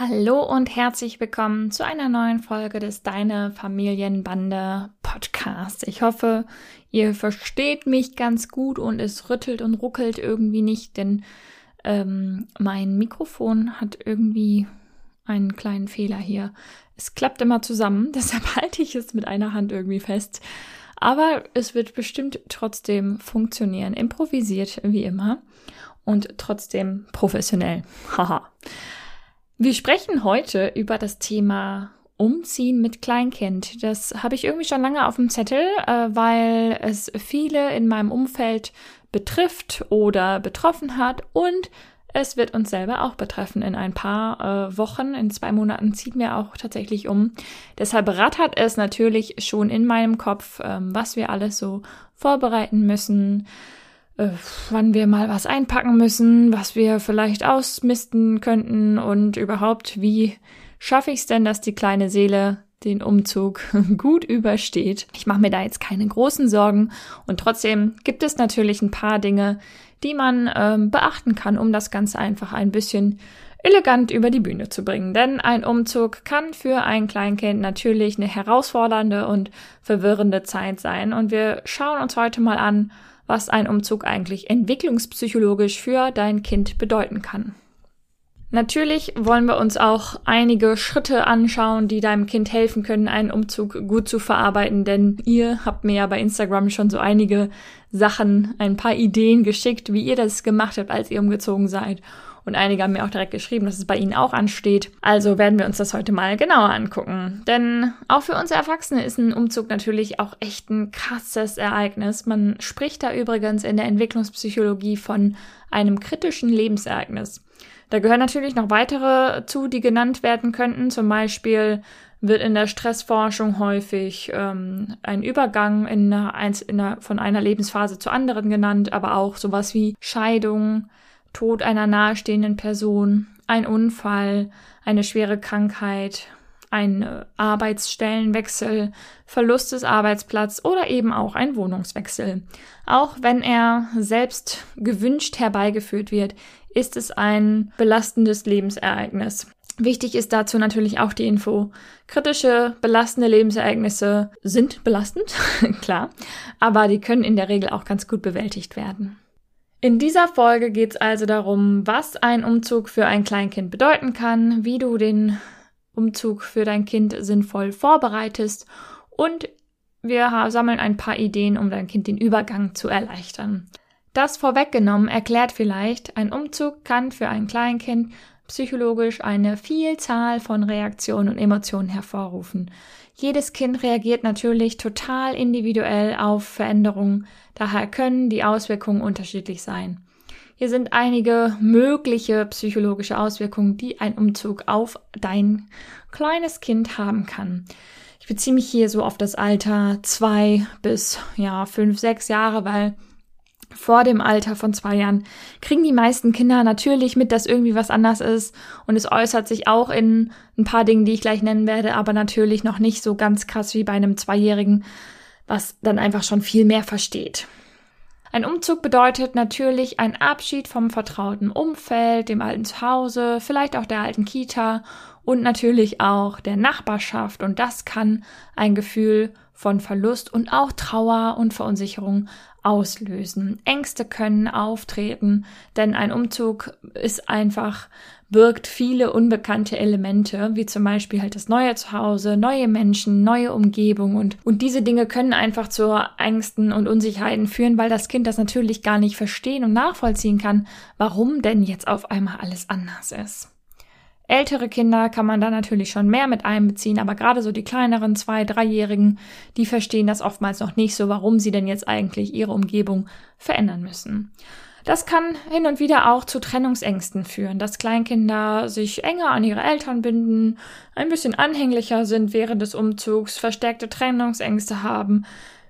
Hallo und herzlich willkommen zu einer neuen Folge des Deine Familienbande Podcast. Ich hoffe, ihr versteht mich ganz gut und es rüttelt und ruckelt irgendwie nicht, denn ähm, mein Mikrofon hat irgendwie einen kleinen Fehler hier. Es klappt immer zusammen, deshalb halte ich es mit einer Hand irgendwie fest. Aber es wird bestimmt trotzdem funktionieren. Improvisiert wie immer und trotzdem professionell. Haha. Wir sprechen heute über das Thema Umziehen mit Kleinkind. Das habe ich irgendwie schon lange auf dem Zettel, äh, weil es viele in meinem Umfeld betrifft oder betroffen hat und es wird uns selber auch betreffen. In ein paar äh, Wochen, in zwei Monaten ziehen wir auch tatsächlich um. Deshalb rattert es natürlich schon in meinem Kopf, ähm, was wir alles so vorbereiten müssen äh, wann wir mal was einpacken müssen, was wir vielleicht ausmisten könnten und überhaupt, wie schaffe ich es denn, dass die kleine Seele den Umzug gut übersteht. Ich mache mir da jetzt keine großen Sorgen und trotzdem gibt es natürlich ein paar Dinge, die man ähm, beachten kann, um das Ganze einfach ein bisschen elegant über die Bühne zu bringen. Denn ein Umzug kann für ein Kleinkind natürlich eine herausfordernde und verwirrende Zeit sein. Und wir schauen uns heute mal an, was ein Umzug eigentlich entwicklungspsychologisch für dein Kind bedeuten kann. Natürlich wollen wir uns auch einige Schritte anschauen, die deinem Kind helfen können, einen Umzug gut zu verarbeiten, denn ihr habt mir ja bei Instagram schon so einige Sachen, ein paar Ideen geschickt, wie ihr das gemacht habt, als ihr umgezogen seid. Und einige haben mir auch direkt geschrieben, dass es bei ihnen auch ansteht. Also werden wir uns das heute mal genauer angucken. Denn auch für uns Erwachsene ist ein Umzug natürlich auch echt ein krasses Ereignis. Man spricht da übrigens in der Entwicklungspsychologie von einem kritischen Lebensereignis. Da gehören natürlich noch weitere zu, die genannt werden könnten. Zum Beispiel wird in der Stressforschung häufig ähm, ein Übergang in einer, in einer, von einer Lebensphase zur anderen genannt, aber auch sowas wie Scheidung, Tod einer nahestehenden Person, ein Unfall, eine schwere Krankheit, ein Arbeitsstellenwechsel, Verlust des Arbeitsplatzes oder eben auch ein Wohnungswechsel. Auch wenn er selbst gewünscht herbeigeführt wird, ist es ein belastendes Lebensereignis. Wichtig ist dazu natürlich auch die Info. Kritische, belastende Lebensereignisse sind belastend, klar, aber die können in der Regel auch ganz gut bewältigt werden. In dieser Folge geht es also darum, was ein Umzug für ein Kleinkind bedeuten kann, wie du den Umzug für dein Kind sinnvoll vorbereitest und wir sammeln ein paar Ideen, um dein Kind den Übergang zu erleichtern. Das vorweggenommen erklärt vielleicht, ein Umzug kann für ein Kleinkind psychologisch eine Vielzahl von Reaktionen und Emotionen hervorrufen. Jedes Kind reagiert natürlich total individuell auf Veränderungen, daher können die Auswirkungen unterschiedlich sein. Hier sind einige mögliche psychologische Auswirkungen, die ein Umzug auf dein kleines Kind haben kann. Ich beziehe mich hier so auf das Alter zwei bis ja fünf, sechs Jahre, weil vor dem Alter von zwei Jahren kriegen die meisten Kinder natürlich mit, dass irgendwie was anders ist. Und es äußert sich auch in ein paar Dingen, die ich gleich nennen werde, aber natürlich noch nicht so ganz krass wie bei einem Zweijährigen, was dann einfach schon viel mehr versteht. Ein Umzug bedeutet natürlich ein Abschied vom vertrauten Umfeld, dem alten Zuhause, vielleicht auch der alten Kita und natürlich auch der Nachbarschaft. Und das kann ein Gefühl von Verlust und auch Trauer und Verunsicherung auslösen. Ängste können auftreten, denn ein Umzug ist einfach, birgt viele unbekannte Elemente, wie zum Beispiel halt das neue Zuhause, neue Menschen, neue Umgebung und, und diese Dinge können einfach zu Ängsten und Unsicherheiten führen, weil das Kind das natürlich gar nicht verstehen und nachvollziehen kann, warum denn jetzt auf einmal alles anders ist. Ältere Kinder kann man da natürlich schon mehr mit einbeziehen, aber gerade so die kleineren zwei-, dreijährigen, die verstehen das oftmals noch nicht so, warum sie denn jetzt eigentlich ihre Umgebung verändern müssen. Das kann hin und wieder auch zu Trennungsängsten führen, dass Kleinkinder sich enger an ihre Eltern binden, ein bisschen anhänglicher sind während des Umzugs, verstärkte Trennungsängste haben.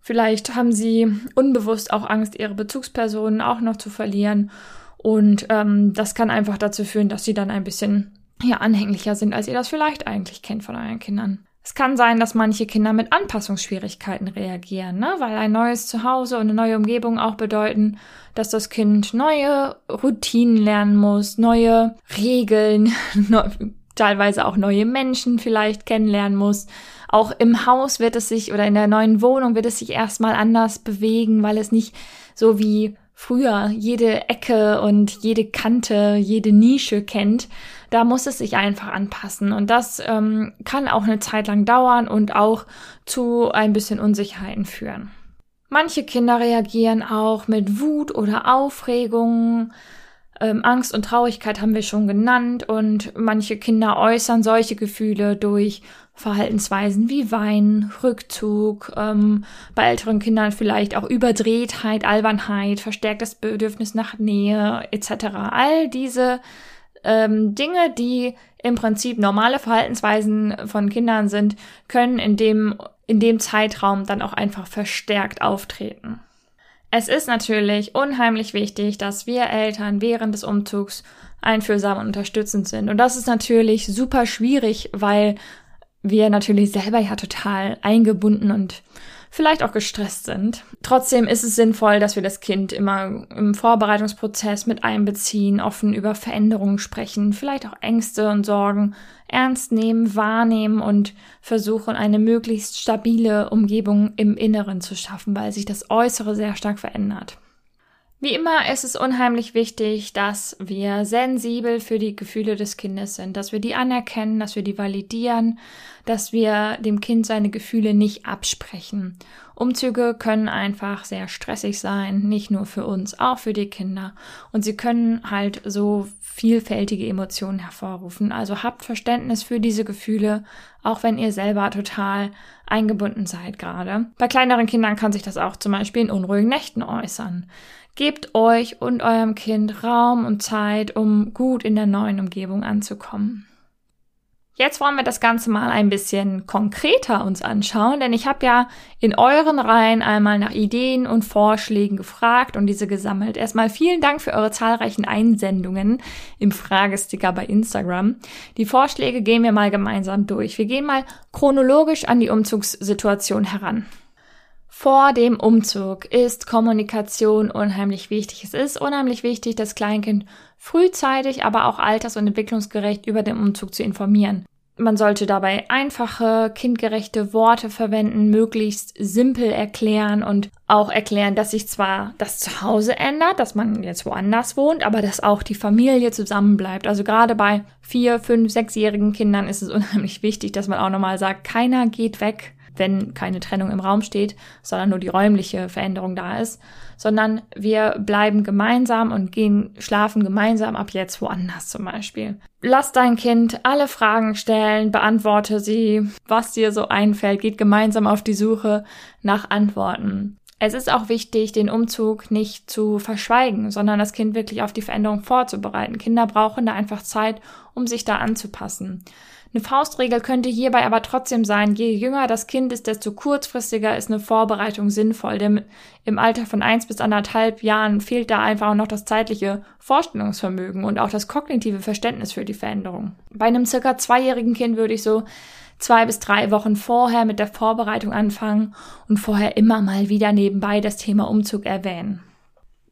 Vielleicht haben sie unbewusst auch Angst, ihre Bezugspersonen auch noch zu verlieren. Und ähm, das kann einfach dazu führen, dass sie dann ein bisschen ja, anhänglicher sind, als ihr das vielleicht eigentlich kennt von euren Kindern. Es kann sein, dass manche Kinder mit Anpassungsschwierigkeiten reagieren, ne? weil ein neues Zuhause und eine neue Umgebung auch bedeuten, dass das Kind neue Routinen lernen muss, neue Regeln, teilweise auch neue Menschen vielleicht kennenlernen muss. Auch im Haus wird es sich oder in der neuen Wohnung wird es sich erstmal anders bewegen, weil es nicht so wie früher jede Ecke und jede Kante, jede Nische kennt, da muss es sich einfach anpassen. Und das ähm, kann auch eine Zeit lang dauern und auch zu ein bisschen Unsicherheiten führen. Manche Kinder reagieren auch mit Wut oder Aufregung. Ähm, Angst und Traurigkeit haben wir schon genannt und manche Kinder äußern solche Gefühle durch Verhaltensweisen wie Wein, Rückzug, ähm, bei älteren Kindern vielleicht auch Überdrehtheit, Albernheit, verstärktes Bedürfnis nach Nähe etc. All diese ähm, Dinge, die im Prinzip normale Verhaltensweisen von Kindern sind, können in dem, in dem Zeitraum dann auch einfach verstärkt auftreten. Es ist natürlich unheimlich wichtig, dass wir Eltern während des Umzugs einfühlsam und unterstützend sind. Und das ist natürlich super schwierig, weil wir natürlich selber ja total eingebunden und vielleicht auch gestresst sind. Trotzdem ist es sinnvoll, dass wir das Kind immer im Vorbereitungsprozess mit einbeziehen, offen über Veränderungen sprechen, vielleicht auch Ängste und Sorgen ernst nehmen, wahrnehmen und versuchen, eine möglichst stabile Umgebung im Inneren zu schaffen, weil sich das Äußere sehr stark verändert. Wie immer ist es unheimlich wichtig, dass wir sensibel für die Gefühle des Kindes sind, dass wir die anerkennen, dass wir die validieren, dass wir dem Kind seine Gefühle nicht absprechen. Umzüge können einfach sehr stressig sein, nicht nur für uns, auch für die Kinder. Und sie können halt so vielfältige Emotionen hervorrufen. Also habt Verständnis für diese Gefühle, auch wenn ihr selber total eingebunden seid gerade. Bei kleineren Kindern kann sich das auch zum Beispiel in unruhigen Nächten äußern. Gebt euch und eurem Kind Raum und Zeit, um gut in der neuen Umgebung anzukommen. Jetzt wollen wir das Ganze mal ein bisschen konkreter uns anschauen, denn ich habe ja in euren Reihen einmal nach Ideen und Vorschlägen gefragt und diese gesammelt. Erstmal vielen Dank für eure zahlreichen Einsendungen im Fragesticker bei Instagram. Die Vorschläge gehen wir mal gemeinsam durch. Wir gehen mal chronologisch an die Umzugssituation heran. Vor dem Umzug ist Kommunikation unheimlich wichtig. Es ist unheimlich wichtig, das Kleinkind frühzeitig, aber auch alters- und entwicklungsgerecht über den Umzug zu informieren. Man sollte dabei einfache, kindgerechte Worte verwenden, möglichst simpel erklären und auch erklären, dass sich zwar das Zuhause ändert, dass man jetzt woanders wohnt, aber dass auch die Familie zusammenbleibt. Also gerade bei vier, fünf, sechsjährigen Kindern ist es unheimlich wichtig, dass man auch nochmal sagt, keiner geht weg wenn keine Trennung im Raum steht, sondern nur die räumliche Veränderung da ist, sondern wir bleiben gemeinsam und gehen schlafen gemeinsam ab jetzt woanders zum Beispiel. Lass dein Kind alle Fragen stellen, beantworte sie, was dir so einfällt, geht gemeinsam auf die Suche nach Antworten. Es ist auch wichtig, den Umzug nicht zu verschweigen, sondern das Kind wirklich auf die Veränderung vorzubereiten. Kinder brauchen da einfach Zeit, um sich da anzupassen. Eine Faustregel könnte hierbei aber trotzdem sein, je jünger das Kind ist, desto kurzfristiger ist eine Vorbereitung sinnvoll. Denn im Alter von eins bis anderthalb Jahren fehlt da einfach noch das zeitliche Vorstellungsvermögen und auch das kognitive Verständnis für die Veränderung. Bei einem circa zweijährigen Kind würde ich so zwei bis drei Wochen vorher mit der Vorbereitung anfangen und vorher immer mal wieder nebenbei das Thema Umzug erwähnen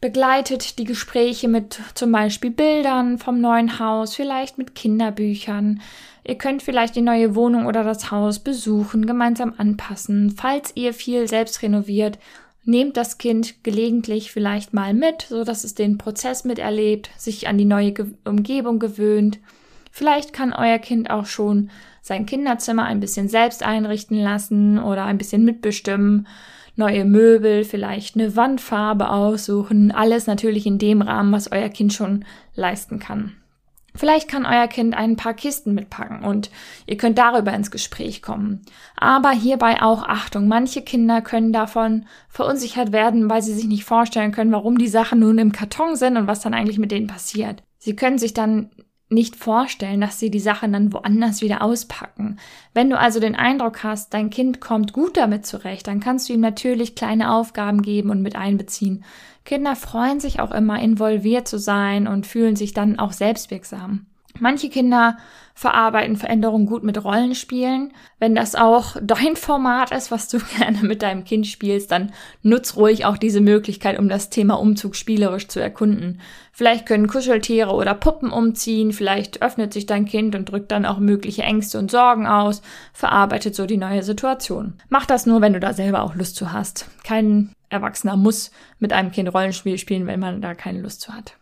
begleitet die Gespräche mit zum Beispiel Bildern vom neuen Haus, vielleicht mit Kinderbüchern. Ihr könnt vielleicht die neue Wohnung oder das Haus besuchen, gemeinsam anpassen. Falls ihr viel selbst renoviert, nehmt das Kind gelegentlich vielleicht mal mit, so dass es den Prozess miterlebt, sich an die neue Ge Umgebung gewöhnt. Vielleicht kann euer Kind auch schon sein Kinderzimmer ein bisschen selbst einrichten lassen oder ein bisschen mitbestimmen neue Möbel, vielleicht eine Wandfarbe aussuchen. Alles natürlich in dem Rahmen, was euer Kind schon leisten kann. Vielleicht kann euer Kind ein paar Kisten mitpacken und ihr könnt darüber ins Gespräch kommen. Aber hierbei auch Achtung, manche Kinder können davon verunsichert werden, weil sie sich nicht vorstellen können, warum die Sachen nun im Karton sind und was dann eigentlich mit denen passiert. Sie können sich dann nicht vorstellen, dass sie die Sachen dann woanders wieder auspacken. Wenn du also den Eindruck hast, dein Kind kommt gut damit zurecht, dann kannst du ihm natürlich kleine Aufgaben geben und mit einbeziehen. Kinder freuen sich auch immer involviert zu sein und fühlen sich dann auch selbstwirksam. Manche Kinder verarbeiten Veränderungen gut mit Rollenspielen. Wenn das auch dein Format ist, was du gerne mit deinem Kind spielst, dann nutz ruhig auch diese Möglichkeit, um das Thema Umzug spielerisch zu erkunden. Vielleicht können Kuscheltiere oder Puppen umziehen, vielleicht öffnet sich dein Kind und drückt dann auch mögliche Ängste und Sorgen aus, verarbeitet so die neue Situation. Mach das nur, wenn du da selber auch Lust zu hast. Kein Erwachsener muss mit einem Kind Rollenspiel spielen, wenn man da keine Lust zu hat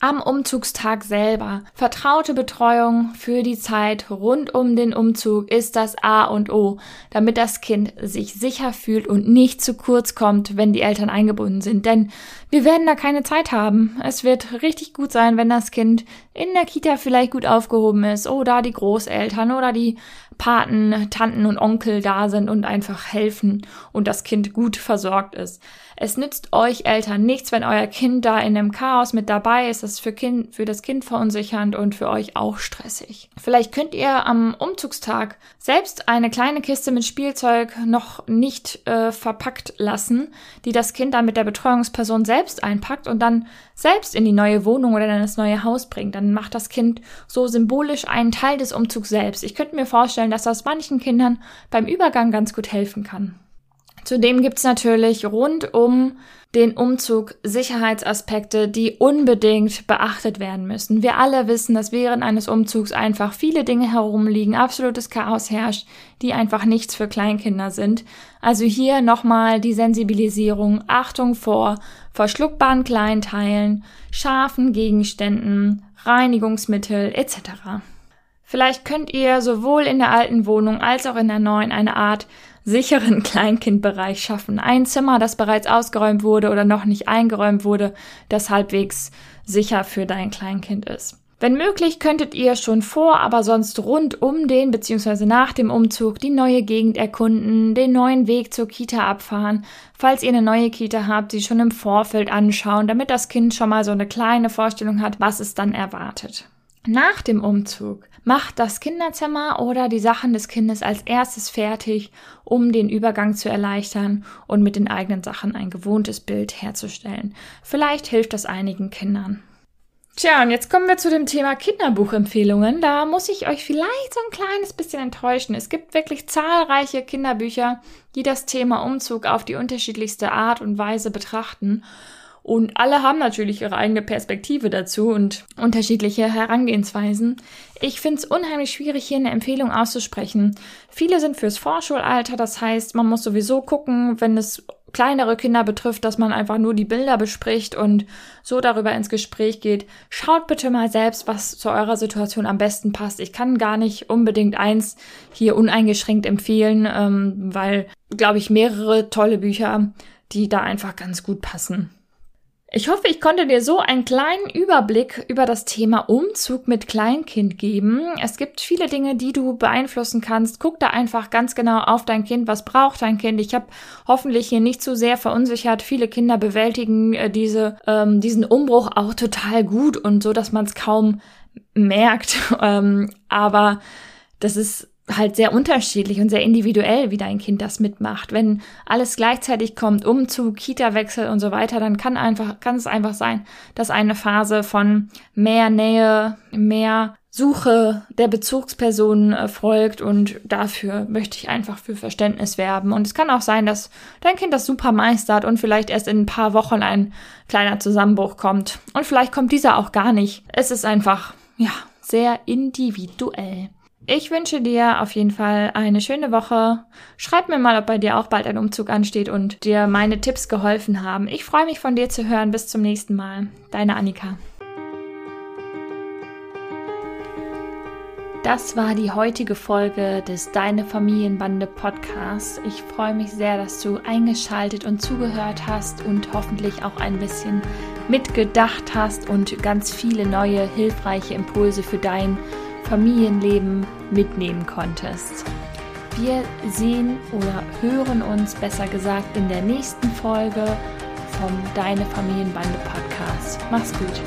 am Umzugstag selber. Vertraute Betreuung für die Zeit rund um den Umzug ist das A und O, damit das Kind sich sicher fühlt und nicht zu kurz kommt, wenn die Eltern eingebunden sind. Denn wir werden da keine Zeit haben. Es wird richtig gut sein, wenn das Kind in der Kita vielleicht gut aufgehoben ist oder die Großeltern oder die Paten, Tanten und Onkel da sind und einfach helfen und das Kind gut versorgt ist. Es nützt euch Eltern nichts, wenn euer Kind da in einem Chaos mit dabei ist. Das ist für, kind, für das Kind verunsichernd und für euch auch stressig. Vielleicht könnt ihr am Umzugstag selbst eine kleine Kiste mit Spielzeug noch nicht äh, verpackt lassen, die das Kind dann mit der Betreuungsperson selbst einpackt und dann selbst in die neue Wohnung oder in das neue Haus bringt. Dann macht das Kind so symbolisch einen Teil des Umzugs selbst. Ich könnte mir vorstellen, dass das manchen Kindern beim Übergang ganz gut helfen kann. Zudem gibt's natürlich rund um den Umzug Sicherheitsaspekte, die unbedingt beachtet werden müssen. Wir alle wissen, dass während eines Umzugs einfach viele Dinge herumliegen, absolutes Chaos herrscht, die einfach nichts für Kleinkinder sind. Also hier nochmal die Sensibilisierung, Achtung vor verschluckbaren Kleinteilen, scharfen Gegenständen, Reinigungsmittel etc. Vielleicht könnt ihr sowohl in der alten Wohnung als auch in der neuen eine Art sicheren Kleinkindbereich schaffen. Ein Zimmer, das bereits ausgeräumt wurde oder noch nicht eingeräumt wurde, das halbwegs sicher für dein Kleinkind ist. Wenn möglich, könntet ihr schon vor, aber sonst rund um den bzw. nach dem Umzug die neue Gegend erkunden, den neuen Weg zur Kita abfahren, falls ihr eine neue Kita habt, sie schon im Vorfeld anschauen, damit das Kind schon mal so eine kleine Vorstellung hat, was es dann erwartet. Nach dem Umzug macht das Kinderzimmer oder die Sachen des Kindes als erstes fertig, um den Übergang zu erleichtern und mit den eigenen Sachen ein gewohntes Bild herzustellen. Vielleicht hilft das einigen Kindern. Tja, und jetzt kommen wir zu dem Thema Kinderbuchempfehlungen. Da muss ich euch vielleicht so ein kleines bisschen enttäuschen. Es gibt wirklich zahlreiche Kinderbücher, die das Thema Umzug auf die unterschiedlichste Art und Weise betrachten. Und alle haben natürlich ihre eigene Perspektive dazu und unterschiedliche Herangehensweisen. Ich finde es unheimlich schwierig, hier eine Empfehlung auszusprechen. Viele sind fürs Vorschulalter, das heißt, man muss sowieso gucken, wenn es kleinere Kinder betrifft, dass man einfach nur die Bilder bespricht und so darüber ins Gespräch geht. Schaut bitte mal selbst, was zu eurer Situation am besten passt. Ich kann gar nicht unbedingt eins hier uneingeschränkt empfehlen, ähm, weil, glaube ich, mehrere tolle Bücher, die da einfach ganz gut passen. Ich hoffe, ich konnte dir so einen kleinen Überblick über das Thema Umzug mit Kleinkind geben. Es gibt viele Dinge, die du beeinflussen kannst. Guck da einfach ganz genau auf dein Kind. Was braucht dein Kind? Ich habe hoffentlich hier nicht zu sehr verunsichert. Viele Kinder bewältigen äh, diese, ähm, diesen Umbruch auch total gut und so, dass man es kaum merkt. Ähm, aber das ist halt sehr unterschiedlich und sehr individuell, wie dein Kind das mitmacht. Wenn alles gleichzeitig kommt, Umzug, Kita-Wechsel und so weiter, dann kann einfach, kann es einfach sein, dass eine Phase von mehr Nähe, mehr Suche der Bezugspersonen erfolgt und dafür möchte ich einfach für Verständnis werben. Und es kann auch sein, dass dein Kind das super meistert und vielleicht erst in ein paar Wochen ein kleiner Zusammenbruch kommt. Und vielleicht kommt dieser auch gar nicht. Es ist einfach, ja, sehr individuell. Ich wünsche dir auf jeden Fall eine schöne Woche. Schreib mir mal, ob bei dir auch bald ein Umzug ansteht und dir meine Tipps geholfen haben. Ich freue mich von dir zu hören. Bis zum nächsten Mal. Deine Annika. Das war die heutige Folge des Deine Familienbande Podcasts. Ich freue mich sehr, dass du eingeschaltet und zugehört hast und hoffentlich auch ein bisschen mitgedacht hast und ganz viele neue hilfreiche Impulse für dein Familienleben mitnehmen konntest. Wir sehen oder hören uns besser gesagt in der nächsten Folge vom Deine Familienbande Podcast. Mach's gut.